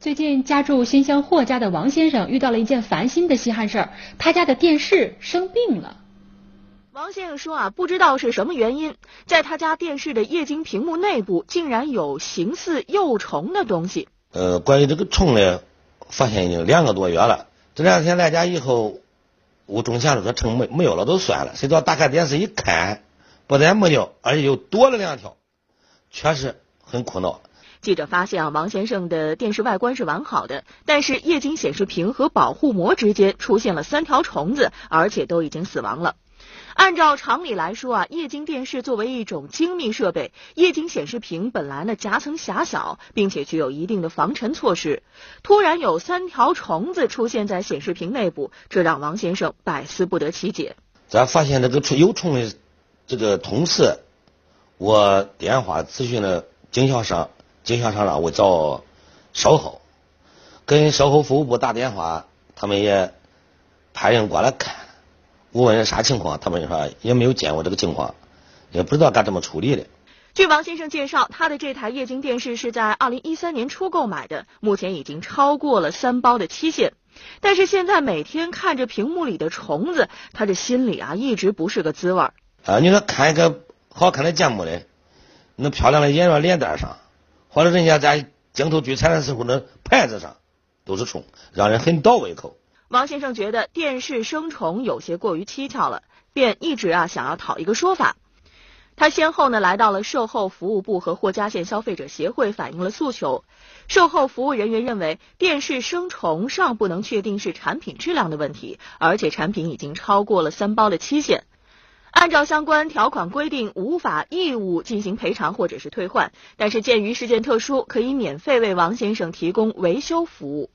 最近家住新乡霍家的王先生遇到了一件烦心的稀罕事儿，他家的电视生病了。王先生说啊，不知道是什么原因，在他家电视的液晶屏幕内部竟然有形似幼虫的东西。呃，关于这个虫呢，发现已经两个多月了。这两天来家以后，我中想着说虫没没有了都算了，谁知道打开电视一看，不但没有，而且又多了两条，确实很苦恼。记者发现啊，王先生的电视外观是完好的，但是液晶显示屏和保护膜之间出现了三条虫子，而且都已经死亡了。按照常理来说啊，液晶电视作为一种精密设备，液晶显示屏本来呢夹层狭小，并且具有一定的防尘措施。突然有三条虫子出现在显示屏内部，这让王先生百思不得其解。咱发现这个有虫的这个同时，我电话咨询了经销商。经销商让我找售后，跟售后服务部打电话，他们也派人过来看。我问啥情况，他们说也没有见过这个情况，也不知道该怎么处理的。据王先生介绍，他的这台液晶电视是在二零一三年初购买的，目前已经超过了三包的期限。但是现在每天看着屏幕里的虫子，他这心里啊一直不是个滋味儿。啊，你说看一个好看的节目嘞，那漂亮的演员脸蛋上。或者人家在镜头聚餐的时候，那牌子上都是虫，让人很倒胃口。王先生觉得电视生虫有些过于蹊跷了，便一直啊想要讨一个说法。他先后呢来到了售后服务部和霍家县消费者协会反映了诉求。售后服务人员认为，电视生虫尚不能确定是产品质量的问题，而且产品已经超过了三包的期限。按照相关条款规定，无法义务进行赔偿或者是退换，但是鉴于事件特殊，可以免费为王先生提供维修服务。